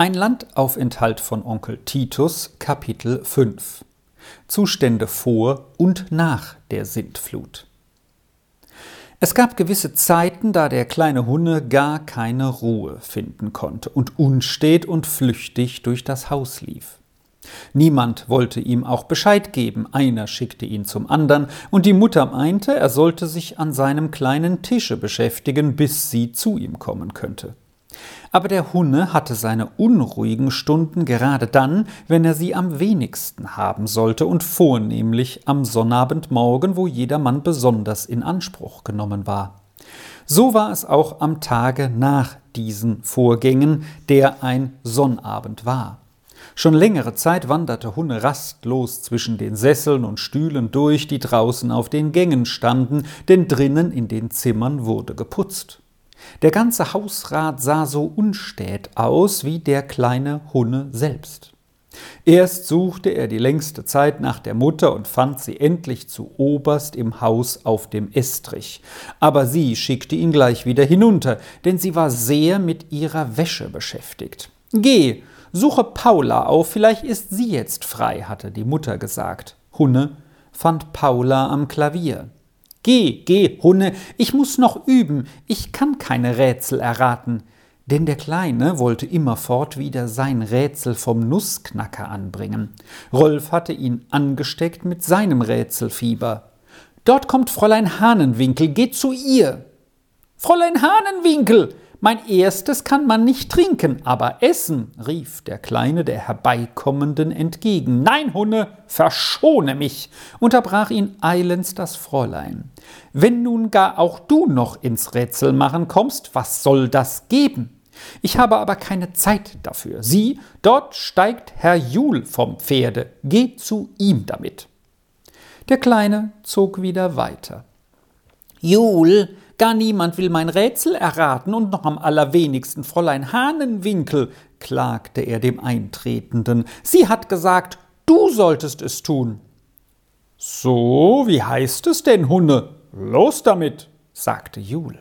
Ein Landaufenthalt von Onkel Titus, Kapitel 5 Zustände vor und nach der Sintflut. Es gab gewisse Zeiten, da der kleine Hunne gar keine Ruhe finden konnte und unstet und flüchtig durch das Haus lief. Niemand wollte ihm auch Bescheid geben, einer schickte ihn zum andern, und die Mutter meinte, er sollte sich an seinem kleinen Tische beschäftigen, bis sie zu ihm kommen könnte. Aber der Hunne hatte seine unruhigen Stunden gerade dann, wenn er sie am wenigsten haben sollte und vornehmlich am Sonnabendmorgen, wo jedermann besonders in Anspruch genommen war. So war es auch am Tage nach diesen Vorgängen, der ein Sonnabend war. Schon längere Zeit wanderte Hunne rastlos zwischen den Sesseln und Stühlen durch, die draußen auf den Gängen standen, denn drinnen in den Zimmern wurde geputzt. Der ganze Hausrat sah so unstät aus wie der kleine Hunne selbst. Erst suchte er die längste Zeit nach der Mutter und fand sie endlich zu oberst im Haus auf dem Estrich. Aber sie schickte ihn gleich wieder hinunter, denn sie war sehr mit ihrer Wäsche beschäftigt. Geh, suche Paula auf, vielleicht ist sie jetzt frei, hatte die Mutter gesagt. Hunne fand Paula am Klavier. Geh, geh, Hunne, ich muss noch üben, ich kann keine Rätsel erraten. Denn der Kleine wollte immerfort wieder sein Rätsel vom Nussknacker anbringen. Rolf hatte ihn angesteckt mit seinem Rätselfieber. Dort kommt Fräulein Hahnenwinkel, geh zu ihr. Fräulein Hahnenwinkel, mein erstes kann man nicht trinken, aber essen, rief der Kleine der Herbeikommenden entgegen. Nein, Hunne, verschone mich, unterbrach ihn eilends das Fräulein. Wenn nun gar auch du noch ins Rätsel machen kommst, was soll das geben? Ich habe aber keine Zeit dafür. Sieh, dort steigt Herr Jul vom Pferde. Geh zu ihm damit. Der Kleine zog wieder weiter. Jul, Gar niemand will mein Rätsel erraten und noch am allerwenigsten Fräulein Hahnenwinkel, klagte er dem Eintretenden. Sie hat gesagt, du solltest es tun. So, wie heißt es denn, Hunne? Los damit, sagte Jul.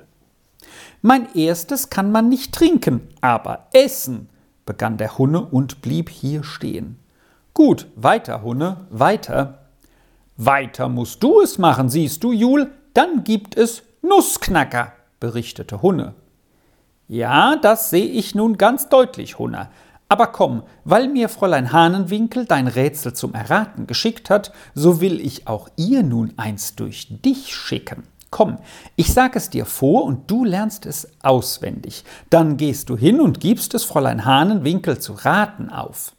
Mein erstes kann man nicht trinken, aber essen, begann der Hunne und blieb hier stehen. Gut, weiter, Hunne, weiter. Weiter musst du es machen, siehst du, Jul, dann gibt es Nussknacker, berichtete Hunne. Ja, das sehe ich nun ganz deutlich, Hunne. Aber komm, weil mir Fräulein Hahnenwinkel dein Rätsel zum Erraten geschickt hat, so will ich auch ihr nun eins durch dich schicken. Komm, ich sag es dir vor und du lernst es auswendig. Dann gehst du hin und gibst es Fräulein Hahnenwinkel zu raten auf.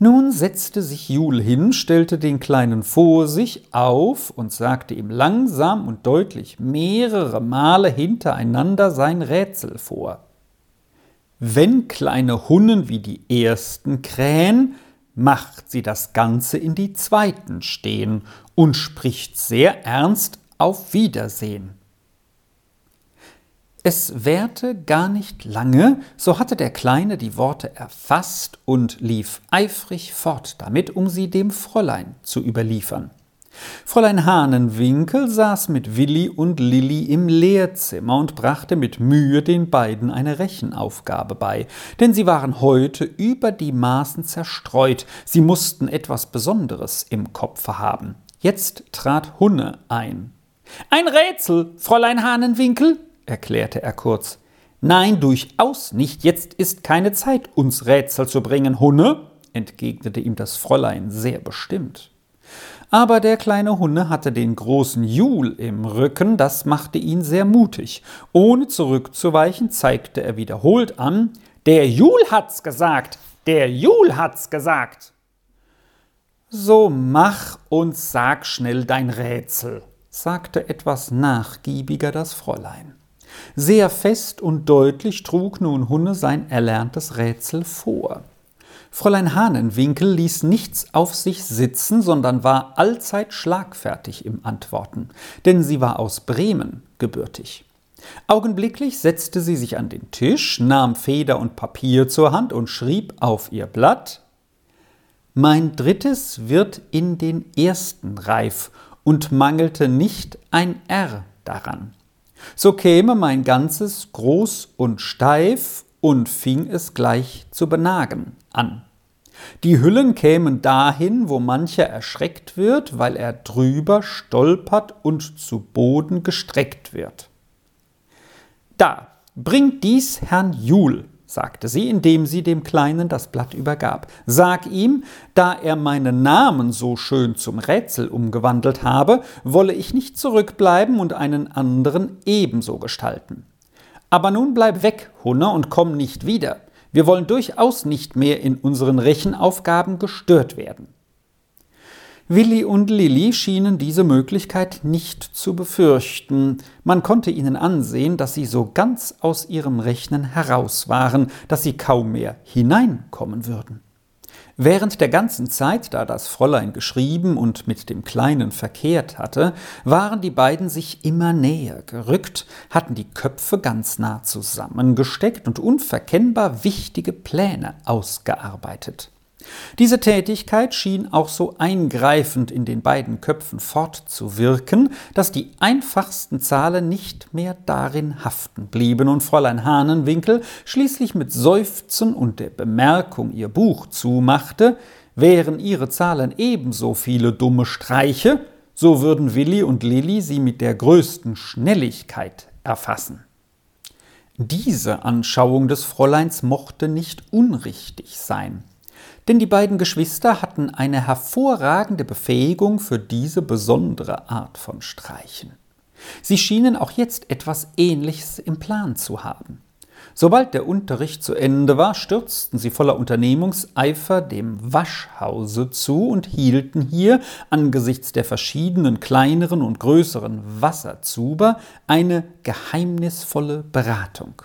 Nun setzte sich Jul hin, stellte den Kleinen vor sich auf und sagte ihm langsam und deutlich mehrere Male hintereinander sein Rätsel vor. Wenn kleine Hunnen wie die ersten krähen, macht sie das Ganze in die zweiten stehen und spricht sehr ernst auf Wiedersehen. Es währte gar nicht lange, so hatte der Kleine die Worte erfasst und lief eifrig fort damit, um sie dem Fräulein zu überliefern. Fräulein Hahnenwinkel saß mit Willi und Lilli im Lehrzimmer und brachte mit Mühe den beiden eine Rechenaufgabe bei, denn sie waren heute über die Maßen zerstreut, sie mussten etwas Besonderes im Kopfe haben. Jetzt trat Hunne ein. Ein Rätsel, Fräulein Hahnenwinkel, erklärte er kurz. Nein, durchaus nicht. Jetzt ist keine Zeit, uns Rätsel zu bringen, Hunne, entgegnete ihm das Fräulein sehr bestimmt. Aber der kleine Hunne hatte den großen Jul im Rücken, das machte ihn sehr mutig. Ohne zurückzuweichen, zeigte er wiederholt an, der Jul hat's gesagt, der Jul hat's gesagt. So mach und sag schnell dein Rätsel, sagte etwas nachgiebiger das Fräulein. Sehr fest und deutlich trug nun Hunne sein erlerntes Rätsel vor. Fräulein Hahnenwinkel ließ nichts auf sich sitzen, sondern war allzeit schlagfertig im Antworten, denn sie war aus Bremen gebürtig. Augenblicklich setzte sie sich an den Tisch, nahm Feder und Papier zur Hand und schrieb auf ihr Blatt Mein drittes wird in den ersten reif und mangelte nicht ein R daran. So käme mein ganzes groß und steif und fing es gleich zu benagen an. Die Hüllen kämen dahin, wo mancher erschreckt wird, weil er drüber stolpert und zu Boden gestreckt wird. Da, bringt dies Herrn Jul, sagte sie, indem sie dem Kleinen das Blatt übergab. Sag ihm, da er meinen Namen so schön zum Rätsel umgewandelt habe, wolle ich nicht zurückbleiben und einen anderen ebenso gestalten. Aber nun bleib weg, Hunne, und komm nicht wieder. Wir wollen durchaus nicht mehr in unseren Rechenaufgaben gestört werden. Willi und Lilli schienen diese Möglichkeit nicht zu befürchten. Man konnte ihnen ansehen, dass sie so ganz aus ihrem Rechnen heraus waren, dass sie kaum mehr hineinkommen würden. Während der ganzen Zeit, da das Fräulein geschrieben und mit dem Kleinen verkehrt hatte, waren die beiden sich immer näher gerückt, hatten die Köpfe ganz nah zusammengesteckt und unverkennbar wichtige Pläne ausgearbeitet. Diese Tätigkeit schien auch so eingreifend in den beiden Köpfen fortzuwirken, dass die einfachsten Zahlen nicht mehr darin haften blieben und Fräulein Hahnenwinkel schließlich mit Seufzen und der Bemerkung ihr Buch zumachte, wären ihre Zahlen ebenso viele dumme Streiche, so würden Willi und Lilli sie mit der größten Schnelligkeit erfassen. Diese Anschauung des Fräuleins mochte nicht unrichtig sein denn die beiden Geschwister hatten eine hervorragende Befähigung für diese besondere Art von Streichen. Sie schienen auch jetzt etwas Ähnliches im Plan zu haben. Sobald der Unterricht zu Ende war, stürzten sie voller Unternehmungseifer dem Waschhause zu und hielten hier angesichts der verschiedenen kleineren und größeren Wasserzuber eine geheimnisvolle Beratung.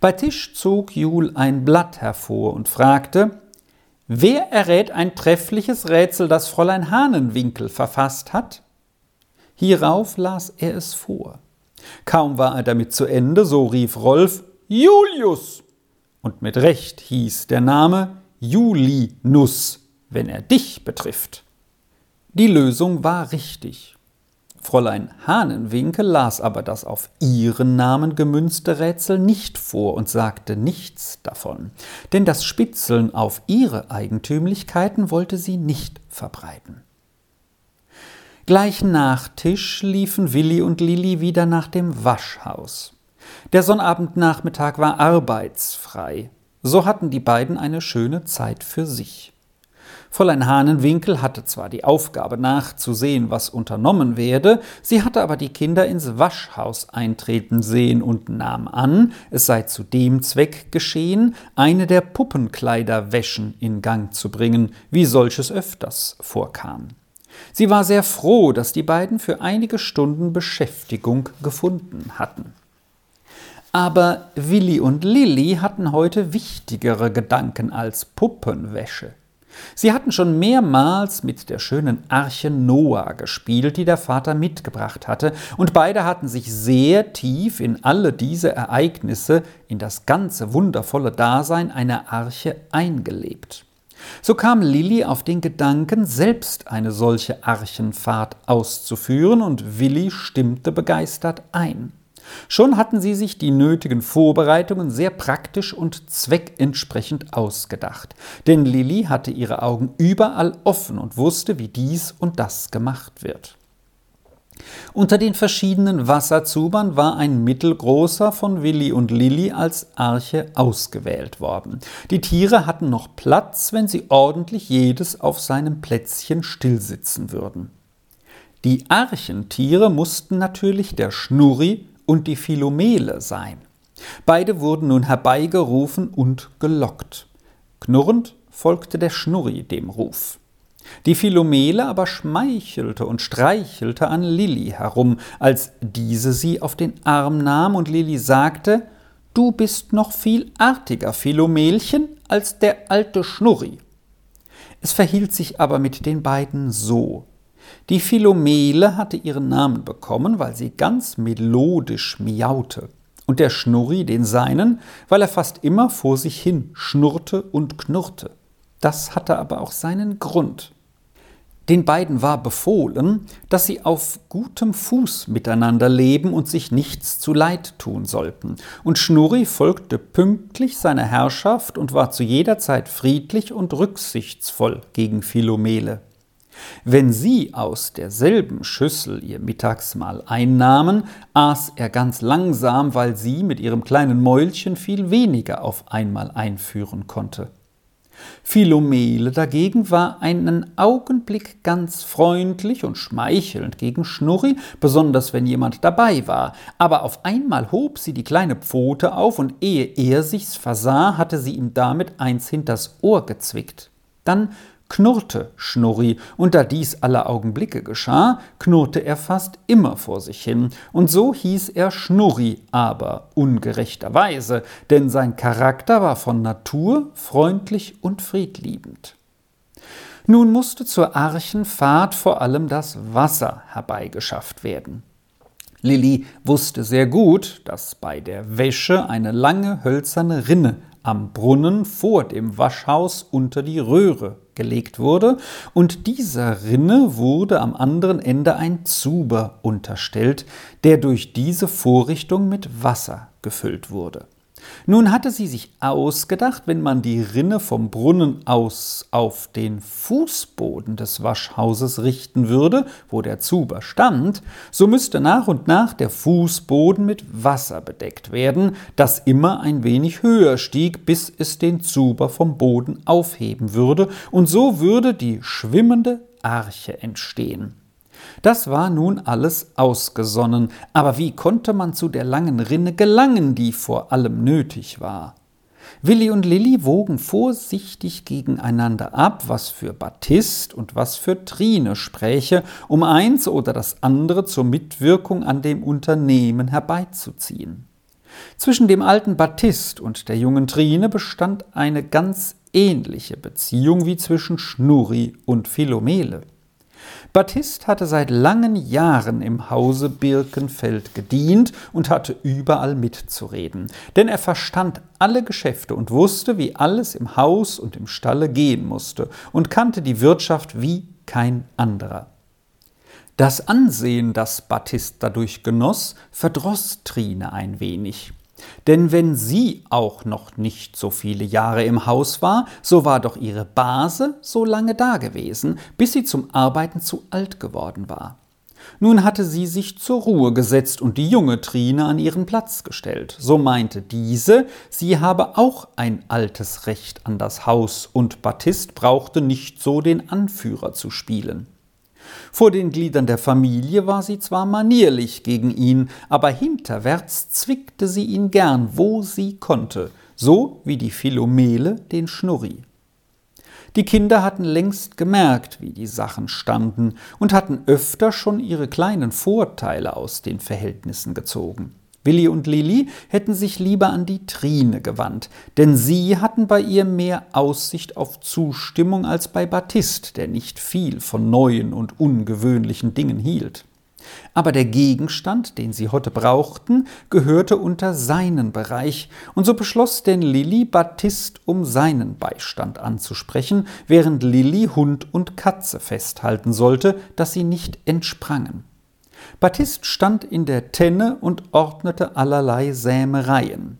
Bei Tisch zog Jul ein Blatt hervor und fragte, Wer errät ein treffliches Rätsel, das Fräulein Hahnenwinkel verfasst hat? Hierauf las er es vor. Kaum war er damit zu Ende, so rief Rolf Julius. Und mit Recht hieß der Name Julinus, wenn er dich betrifft. Die Lösung war richtig. Fräulein Hahnenwinkel las aber das auf ihren Namen gemünzte Rätsel nicht vor und sagte nichts davon, denn das Spitzeln auf ihre Eigentümlichkeiten wollte sie nicht verbreiten. Gleich nach Tisch liefen Willi und Lilli wieder nach dem Waschhaus. Der Sonnabendnachmittag war arbeitsfrei, so hatten die beiden eine schöne Zeit für sich. Fräulein Hahnenwinkel hatte zwar die Aufgabe nachzusehen, was unternommen werde, sie hatte aber die Kinder ins Waschhaus eintreten sehen und nahm an, es sei zu dem Zweck geschehen, eine der Puppenkleiderwäschen in Gang zu bringen, wie solches öfters vorkam. Sie war sehr froh, dass die beiden für einige Stunden Beschäftigung gefunden hatten. Aber Willi und Lilli hatten heute wichtigere Gedanken als Puppenwäsche. Sie hatten schon mehrmals mit der schönen Arche Noah gespielt, die der Vater mitgebracht hatte, und beide hatten sich sehr tief in alle diese Ereignisse, in das ganze wundervolle Dasein einer Arche eingelebt. So kam Lilli auf den Gedanken, selbst eine solche Archenfahrt auszuführen, und Willi stimmte begeistert ein. Schon hatten sie sich die nötigen Vorbereitungen sehr praktisch und zweckentsprechend ausgedacht, denn Lilli hatte ihre Augen überall offen und wusste, wie dies und das gemacht wird. Unter den verschiedenen Wasserzubern war ein mittelgroßer von Willi und Lilli als Arche ausgewählt worden. Die Tiere hatten noch Platz, wenn sie ordentlich jedes auf seinem Plätzchen stillsitzen würden. Die Archentiere mussten natürlich der Schnurri und die Philomele sein. Beide wurden nun herbeigerufen und gelockt. Knurrend folgte der Schnurri dem Ruf. Die Philomele aber schmeichelte und streichelte an Lilli herum, als diese sie auf den Arm nahm und Lilli sagte, Du bist noch viel artiger, Philomelchen, als der alte Schnurri. Es verhielt sich aber mit den beiden so. Die Philomele hatte ihren Namen bekommen, weil sie ganz melodisch miaute, und der Schnurri den seinen, weil er fast immer vor sich hin schnurrte und knurrte. Das hatte aber auch seinen Grund. Den beiden war befohlen, dass sie auf gutem Fuß miteinander leben und sich nichts zu Leid tun sollten. Und Schnurri folgte pünktlich seiner Herrschaft und war zu jeder Zeit friedlich und rücksichtsvoll gegen Philomele. Wenn sie aus derselben Schüssel ihr Mittagsmahl einnahmen, aß er ganz langsam, weil sie mit ihrem kleinen Mäulchen viel weniger auf einmal einführen konnte. Philomele dagegen war einen Augenblick ganz freundlich und schmeichelnd gegen Schnurri, besonders wenn jemand dabei war, aber auf einmal hob sie die kleine Pfote auf und ehe er sich's versah, hatte sie ihm damit eins hinters Ohr gezwickt. Dann knurrte Schnurri, und da dies alle Augenblicke geschah, knurrte er fast immer vor sich hin, und so hieß er Schnurri, aber ungerechterweise, denn sein Charakter war von Natur freundlich und friedliebend. Nun musste zur Archenfahrt vor allem das Wasser herbeigeschafft werden. Lilli wusste sehr gut, dass bei der Wäsche eine lange hölzerne Rinne am Brunnen vor dem Waschhaus unter die Röhre gelegt wurde, und dieser Rinne wurde am anderen Ende ein Zuber unterstellt, der durch diese Vorrichtung mit Wasser gefüllt wurde. Nun hatte sie sich ausgedacht, wenn man die Rinne vom Brunnen aus auf den Fußboden des Waschhauses richten würde, wo der Zuber stand, so müsste nach und nach der Fußboden mit Wasser bedeckt werden, das immer ein wenig höher stieg, bis es den Zuber vom Boden aufheben würde, und so würde die schwimmende Arche entstehen. Das war nun alles ausgesonnen, aber wie konnte man zu der langen Rinne gelangen, die vor allem nötig war? Willi und Lilli wogen vorsichtig gegeneinander ab, was für Baptist und was für Trine spräche, um eins oder das andere zur Mitwirkung an dem Unternehmen herbeizuziehen. Zwischen dem alten Baptist und der jungen Trine bestand eine ganz ähnliche Beziehung wie zwischen Schnurri und Philomele. Baptist hatte seit langen Jahren im Hause Birkenfeld gedient und hatte überall mitzureden, denn er verstand alle Geschäfte und wusste, wie alles im Haus und im Stalle gehen musste und kannte die Wirtschaft wie kein anderer. Das Ansehen, das Baptist dadurch genoss, verdroß Trine ein wenig. Denn wenn sie auch noch nicht so viele Jahre im Haus war, so war doch ihre Base so lange dagewesen, bis sie zum Arbeiten zu alt geworden war. Nun hatte sie sich zur Ruhe gesetzt und die junge Trine an ihren Platz gestellt. So meinte diese, sie habe auch ein altes Recht an das Haus und Baptist brauchte nicht so den Anführer zu spielen. Vor den Gliedern der Familie war sie zwar manierlich gegen ihn, aber hinterwärts zwickte sie ihn gern, wo sie konnte, so wie die Philomele den Schnurri. Die Kinder hatten längst gemerkt, wie die Sachen standen, und hatten öfter schon ihre kleinen Vorteile aus den Verhältnissen gezogen. Willi und Lili hätten sich lieber an die Trine gewandt, denn sie hatten bei ihr mehr Aussicht auf Zustimmung als bei Baptist, der nicht viel von neuen und ungewöhnlichen Dingen hielt. Aber der Gegenstand, den sie heute brauchten, gehörte unter seinen Bereich, und so beschloss denn Lilli, Baptist um seinen Beistand anzusprechen, während Lilli Hund und Katze festhalten sollte, dass sie nicht entsprangen. Baptist stand in der Tenne und ordnete allerlei Sämereien.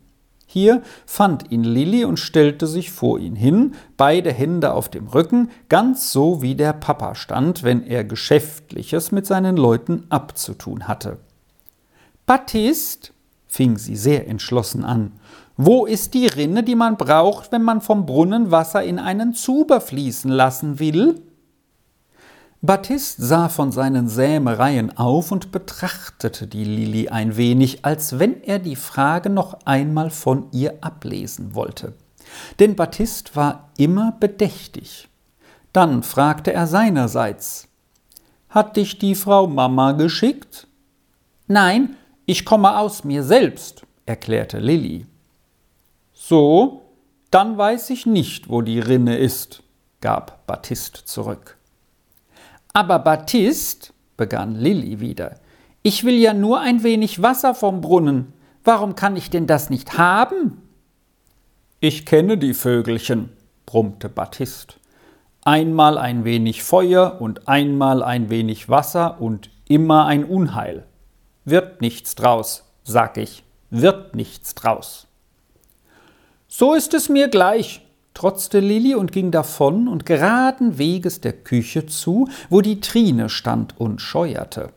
Hier fand ihn Lilli und stellte sich vor ihn hin, beide Hände auf dem Rücken, ganz so wie der Papa stand, wenn er Geschäftliches mit seinen Leuten abzutun hatte. Baptist, fing sie sehr entschlossen an, wo ist die Rinne, die man braucht, wenn man vom Brunnen Wasser in einen Zuber fließen lassen will? Baptist sah von seinen Sämereien auf und betrachtete die Lili ein wenig, als wenn er die Frage noch einmal von ihr ablesen wollte. Denn Baptist war immer bedächtig. Dann fragte er seinerseits Hat dich die Frau Mama geschickt? Nein, ich komme aus mir selbst, erklärte Lilli. So, dann weiß ich nicht, wo die Rinne ist, gab Baptist zurück. Aber Baptist, begann Lilli wieder, ich will ja nur ein wenig Wasser vom Brunnen. Warum kann ich denn das nicht haben? Ich kenne die Vögelchen, brummte Baptist. Einmal ein wenig Feuer und einmal ein wenig Wasser und immer ein Unheil. Wird nichts draus, sag ich, wird nichts draus. So ist es mir gleich, trotzte Lilli und ging davon und geraden Weges der Küche zu, wo die Trine stand und scheuerte.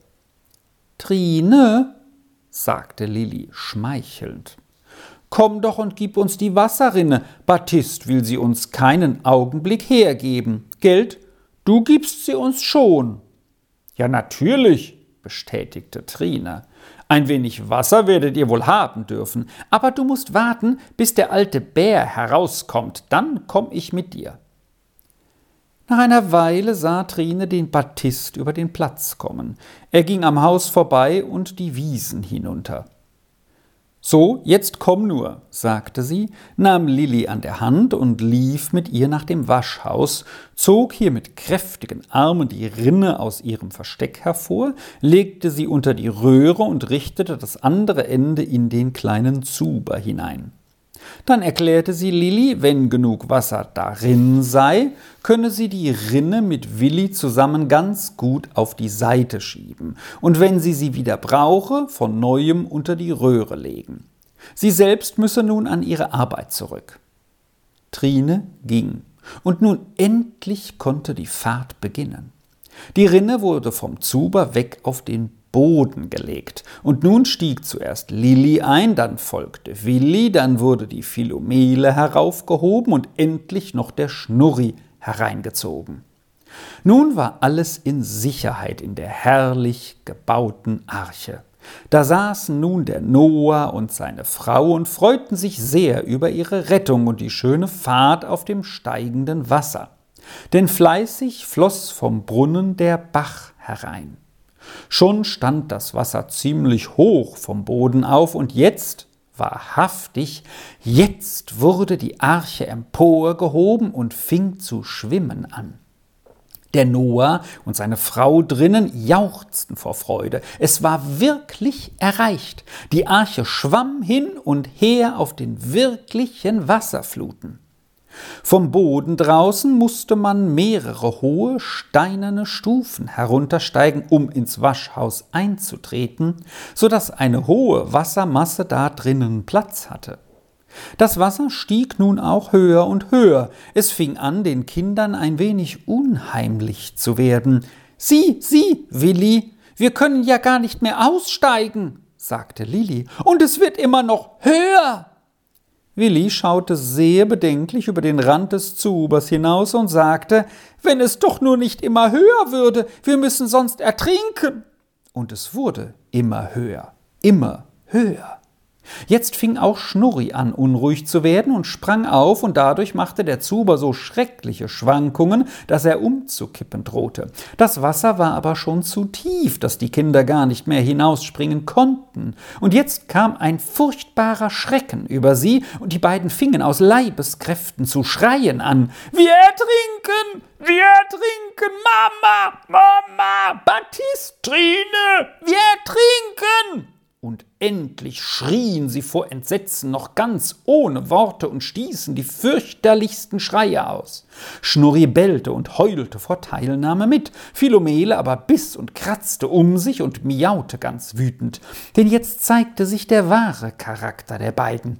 Trine, sagte Lilli schmeichelnd, komm doch und gib uns die Wasserrinne, Baptist will sie uns keinen Augenblick hergeben. Geld, du gibst sie uns schon. Ja, natürlich, bestätigte Trine. Ein wenig Wasser werdet ihr wohl haben dürfen, aber du musst warten, bis der alte Bär herauskommt, dann komm ich mit dir. Nach einer Weile sah Trine den Baptist über den Platz kommen. Er ging am Haus vorbei und die Wiesen hinunter. So, jetzt komm nur, sagte sie, nahm Lilli an der Hand und lief mit ihr nach dem Waschhaus, zog hier mit kräftigen Armen die Rinne aus ihrem Versteck hervor, legte sie unter die Röhre und richtete das andere Ende in den kleinen Zuber hinein. Dann erklärte sie Lilli, wenn genug Wasser darin sei, könne sie die Rinne mit Willi zusammen ganz gut auf die Seite schieben und wenn sie sie wieder brauche, von neuem unter die Röhre legen. Sie selbst müsse nun an ihre Arbeit zurück. Trine ging, und nun endlich konnte die Fahrt beginnen. Die Rinne wurde vom Zuber weg auf den Boden gelegt. Und nun stieg zuerst Lilli ein, dann folgte Willi, dann wurde die Philomele heraufgehoben und endlich noch der Schnurri hereingezogen. Nun war alles in Sicherheit in der herrlich gebauten Arche. Da saßen nun der Noah und seine Frau und freuten sich sehr über ihre Rettung und die schöne Fahrt auf dem steigenden Wasser. Denn fleißig floß vom Brunnen der Bach herein. Schon stand das Wasser ziemlich hoch vom Boden auf, und jetzt, wahrhaftig, jetzt wurde die Arche emporgehoben und fing zu schwimmen an. Der Noah und seine Frau drinnen jauchzten vor Freude. Es war wirklich erreicht. Die Arche schwamm hin und her auf den wirklichen Wasserfluten. Vom Boden draußen musste man mehrere hohe steinerne Stufen heruntersteigen, um ins Waschhaus einzutreten, so dass eine hohe Wassermasse da drinnen Platz hatte. Das Wasser stieg nun auch höher und höher. Es fing an, den Kindern ein wenig unheimlich zu werden. Sieh, sieh, Willi, wir können ja gar nicht mehr aussteigen, sagte Lilli, und es wird immer noch höher. Willi schaute sehr bedenklich über den Rand des Zubers hinaus und sagte, wenn es doch nur nicht immer höher würde, wir müssen sonst ertrinken. Und es wurde immer höher, immer höher. Jetzt fing auch Schnurri an, unruhig zu werden und sprang auf, und dadurch machte der Zuber so schreckliche Schwankungen, dass er umzukippen drohte. Das Wasser war aber schon zu tief, dass die Kinder gar nicht mehr hinausspringen konnten. Und jetzt kam ein furchtbarer Schrecken über sie, und die beiden fingen aus Leibeskräften zu schreien an. Wir ertrinken! Wir ertrinken! Mama! Mama! Baptistrine! Wir ertrinken! Und endlich schrien sie vor Entsetzen noch ganz ohne Worte und stießen die fürchterlichsten Schreie aus. Schnurri bellte und heulte vor Teilnahme mit, Philomele aber biss und kratzte um sich und miaute ganz wütend, denn jetzt zeigte sich der wahre Charakter der beiden.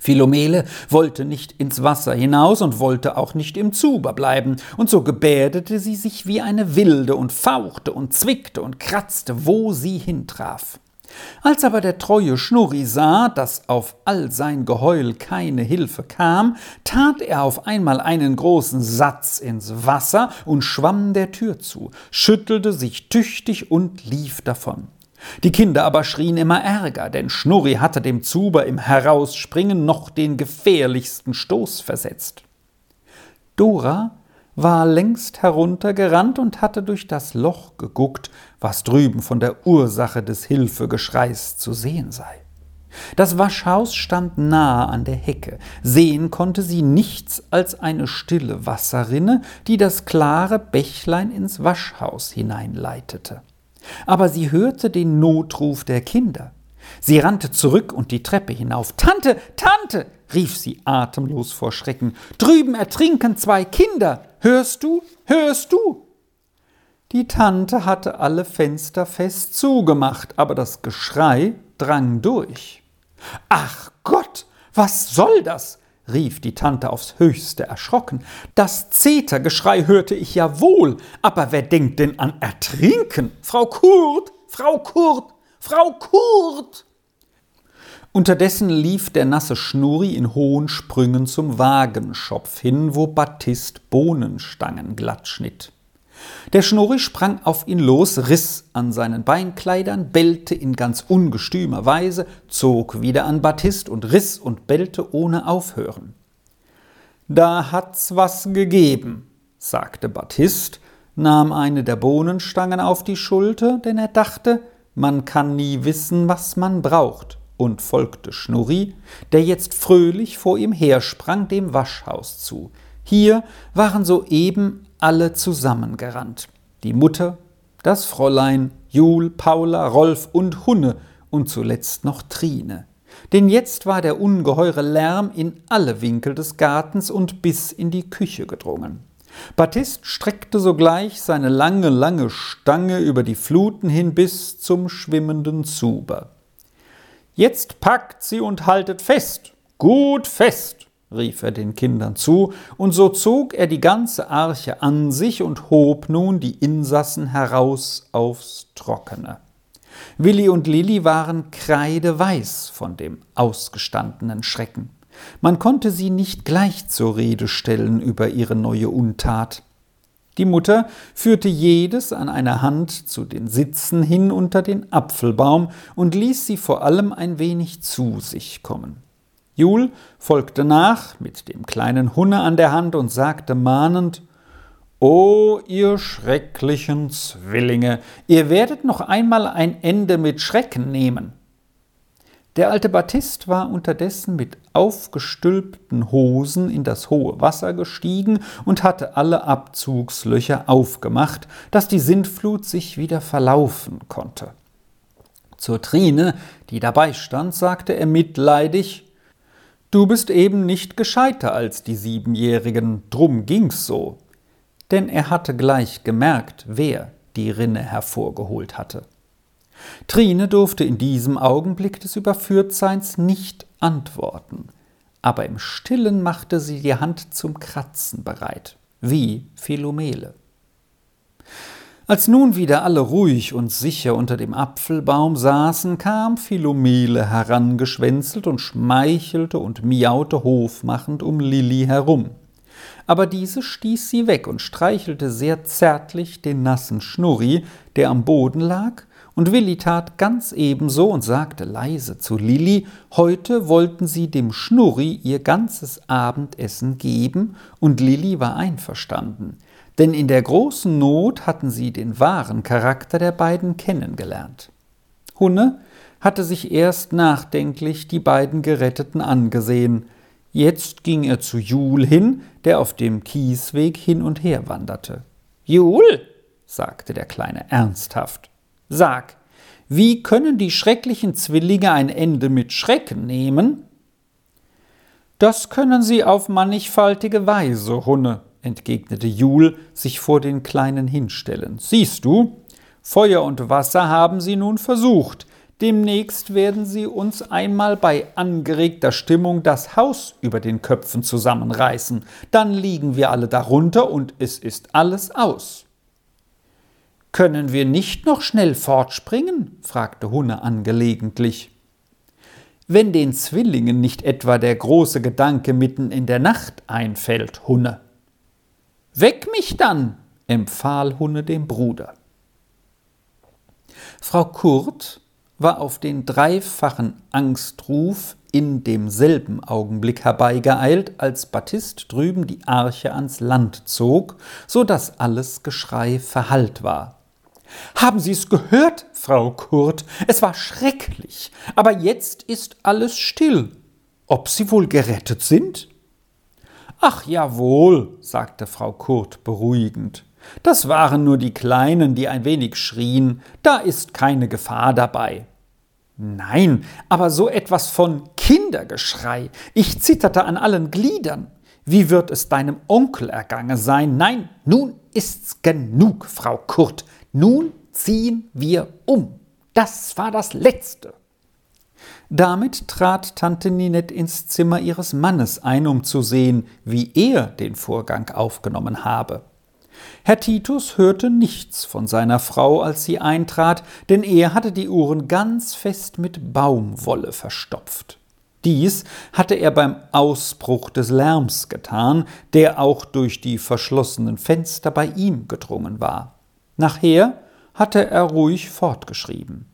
Philomele wollte nicht ins Wasser hinaus und wollte auch nicht im Zuber bleiben, und so gebärdete sie sich wie eine Wilde und fauchte und zwickte und kratzte, wo sie hintraf. Als aber der treue Schnurri sah, dass auf all sein Geheul keine Hilfe kam, tat er auf einmal einen großen Satz ins Wasser und schwamm der Tür zu, schüttelte sich tüchtig und lief davon. Die Kinder aber schrien immer ärger, denn Schnurri hatte dem Zuber im Herausspringen noch den gefährlichsten Stoß versetzt. Dora war längst heruntergerannt und hatte durch das Loch geguckt, was drüben von der Ursache des Hilfegeschreis zu sehen sei. Das Waschhaus stand nahe an der Hecke. Sehen konnte sie nichts als eine stille Wasserrinne, die das klare Bächlein ins Waschhaus hineinleitete. Aber sie hörte den Notruf der Kinder. Sie rannte zurück und die Treppe hinauf. Tante, Tante, rief sie atemlos vor Schrecken. Drüben ertrinken zwei Kinder. Hörst du? Hörst du? Die Tante hatte alle Fenster fest zugemacht, aber das Geschrei drang durch. Ach Gott, was soll das? rief die Tante aufs höchste erschrocken. Das Zetergeschrei hörte ich ja wohl, aber wer denkt denn an Ertrinken? Frau Kurt, Frau Kurt, Frau Kurt! Unterdessen lief der nasse Schnurri in hohen Sprüngen zum Wagenschopf hin, wo Battist Bohnenstangen glatt schnitt. Der Schnurri sprang auf ihn los, riss an seinen Beinkleidern, bellte in ganz ungestümer Weise, zog wieder an Battist und riss und bellte ohne Aufhören. Da hat's was gegeben, sagte Battist, nahm eine der Bohnenstangen auf die Schulter, denn er dachte, man kann nie wissen, was man braucht und folgte Schnurri, der jetzt fröhlich vor ihm hersprang dem Waschhaus zu. Hier waren soeben alle zusammengerannt. Die Mutter, das Fräulein, Jul, Paula, Rolf und Hunne und zuletzt noch Trine. Denn jetzt war der ungeheure Lärm in alle Winkel des Gartens und bis in die Küche gedrungen. Baptist streckte sogleich seine lange, lange Stange über die Fluten hin bis zum schwimmenden Zuber. Jetzt packt sie und haltet fest, gut fest, rief er den Kindern zu, und so zog er die ganze Arche an sich und hob nun die Insassen heraus aufs Trockene. Willi und Lilli waren kreideweiß von dem ausgestandenen Schrecken. Man konnte sie nicht gleich zur Rede stellen über ihre neue Untat. Die Mutter führte jedes an einer Hand zu den Sitzen hin unter den Apfelbaum und ließ sie vor allem ein wenig zu sich kommen. Jul folgte nach mit dem kleinen Hunne an der Hand und sagte mahnend O ihr schrecklichen Zwillinge, ihr werdet noch einmal ein Ende mit Schrecken nehmen. Der alte Baptist war unterdessen mit aufgestülpten Hosen in das hohe Wasser gestiegen und hatte alle Abzugslöcher aufgemacht, dass die Sintflut sich wieder verlaufen konnte. Zur Trine, die dabei stand, sagte er mitleidig Du bist eben nicht gescheiter als die Siebenjährigen, drum ging's so. Denn er hatte gleich gemerkt, wer die Rinne hervorgeholt hatte. Trine durfte in diesem Augenblick des Überführtseins nicht antworten, aber im stillen machte sie die Hand zum Kratzen bereit, wie Philomele. Als nun wieder alle ruhig und sicher unter dem Apfelbaum saßen, kam Philomele herangeschwänzelt und schmeichelte und miaute hofmachend um Lilli herum. Aber diese stieß sie weg und streichelte sehr zärtlich den nassen Schnurri, der am Boden lag, und Willi tat ganz ebenso und sagte leise zu Lilli, heute wollten sie dem Schnurri ihr ganzes Abendessen geben, und Lilli war einverstanden, denn in der großen Not hatten sie den wahren Charakter der beiden kennengelernt. Hunne hatte sich erst nachdenklich die beiden Geretteten angesehen, jetzt ging er zu Jul hin, der auf dem Kiesweg hin und her wanderte. Jul, sagte der Kleine ernsthaft, Sag, wie können die schrecklichen Zwillinge ein Ende mit Schrecken nehmen? Das können sie auf mannigfaltige Weise, Hunne, entgegnete Jul, sich vor den Kleinen hinstellend. Siehst du, Feuer und Wasser haben sie nun versucht. Demnächst werden sie uns einmal bei angeregter Stimmung das Haus über den Köpfen zusammenreißen. Dann liegen wir alle darunter und es ist alles aus. Können wir nicht noch schnell fortspringen? fragte Hunne angelegentlich. Wenn den Zwillingen nicht etwa der große Gedanke mitten in der Nacht einfällt, Hunne. Weck mich dann, empfahl Hunne dem Bruder. Frau Kurt war auf den dreifachen Angstruf in demselben Augenblick herbeigeeilt, als Baptist drüben die Arche ans Land zog, so dass alles Geschrei verhallt war. Haben Sie es gehört, Frau Kurt? Es war schrecklich, aber jetzt ist alles still. Ob Sie wohl gerettet sind? Ach jawohl, sagte Frau Kurt beruhigend. Das waren nur die Kleinen, die ein wenig schrien, da ist keine Gefahr dabei. Nein, aber so etwas von Kindergeschrei. Ich zitterte an allen Gliedern. Wie wird es deinem Onkel ergangen sein? Nein, nun ist's genug, Frau Kurt. Nun ziehen wir um. Das war das Letzte. Damit trat Tante Ninette ins Zimmer ihres Mannes ein, um zu sehen, wie er den Vorgang aufgenommen habe. Herr Titus hörte nichts von seiner Frau, als sie eintrat, denn er hatte die Ohren ganz fest mit Baumwolle verstopft. Dies hatte er beim Ausbruch des Lärms getan, der auch durch die verschlossenen Fenster bei ihm gedrungen war. Nachher hatte er ruhig fortgeschrieben.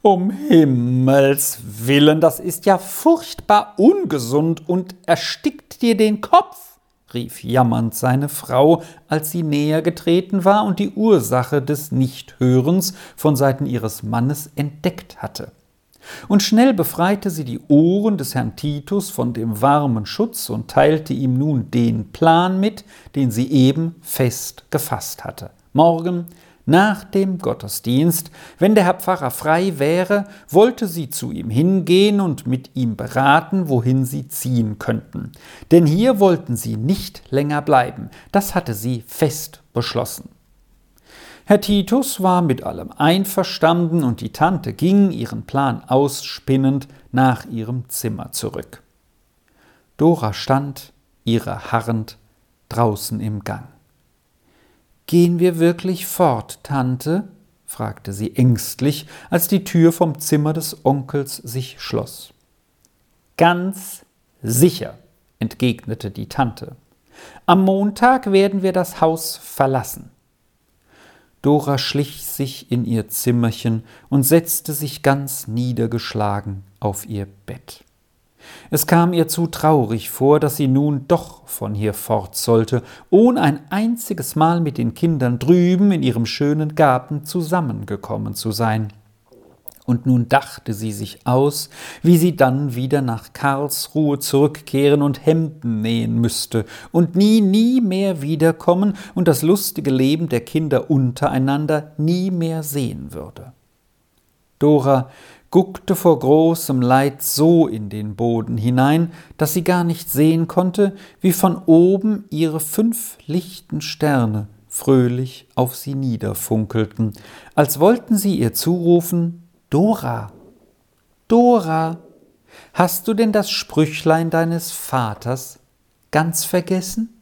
Um Himmels willen, das ist ja furchtbar ungesund und erstickt dir den Kopf, rief jammernd seine Frau, als sie näher getreten war und die Ursache des Nichthörens von Seiten ihres Mannes entdeckt hatte. Und schnell befreite sie die Ohren des Herrn Titus von dem warmen Schutz und teilte ihm nun den Plan mit, den sie eben fest gefasst hatte. Morgen nach dem Gottesdienst, wenn der Herr Pfarrer frei wäre, wollte sie zu ihm hingehen und mit ihm beraten, wohin sie ziehen könnten. Denn hier wollten sie nicht länger bleiben, das hatte sie fest beschlossen. Herr Titus war mit allem einverstanden und die Tante ging, ihren Plan ausspinnend, nach ihrem Zimmer zurück. Dora stand, ihre harrend, draußen im Gang. Gehen wir wirklich fort, Tante? fragte sie ängstlich, als die Tür vom Zimmer des Onkels sich schloss. Ganz sicher, entgegnete die Tante. Am Montag werden wir das Haus verlassen. Dora schlich sich in ihr Zimmerchen und setzte sich ganz niedergeschlagen auf ihr Bett. Es kam ihr zu traurig vor, dass sie nun doch von hier fort sollte, ohne ein einziges Mal mit den Kindern drüben in ihrem schönen Garten zusammengekommen zu sein. Und nun dachte sie sich aus, wie sie dann wieder nach Karlsruhe zurückkehren und Hemden nähen müsste und nie, nie mehr wiederkommen und das lustige Leben der Kinder untereinander nie mehr sehen würde. Dora guckte vor großem Leid so in den Boden hinein, dass sie gar nicht sehen konnte, wie von oben ihre fünf lichten Sterne fröhlich auf sie niederfunkelten, als wollten sie ihr zurufen Dora, Dora, hast du denn das Sprüchlein deines Vaters ganz vergessen?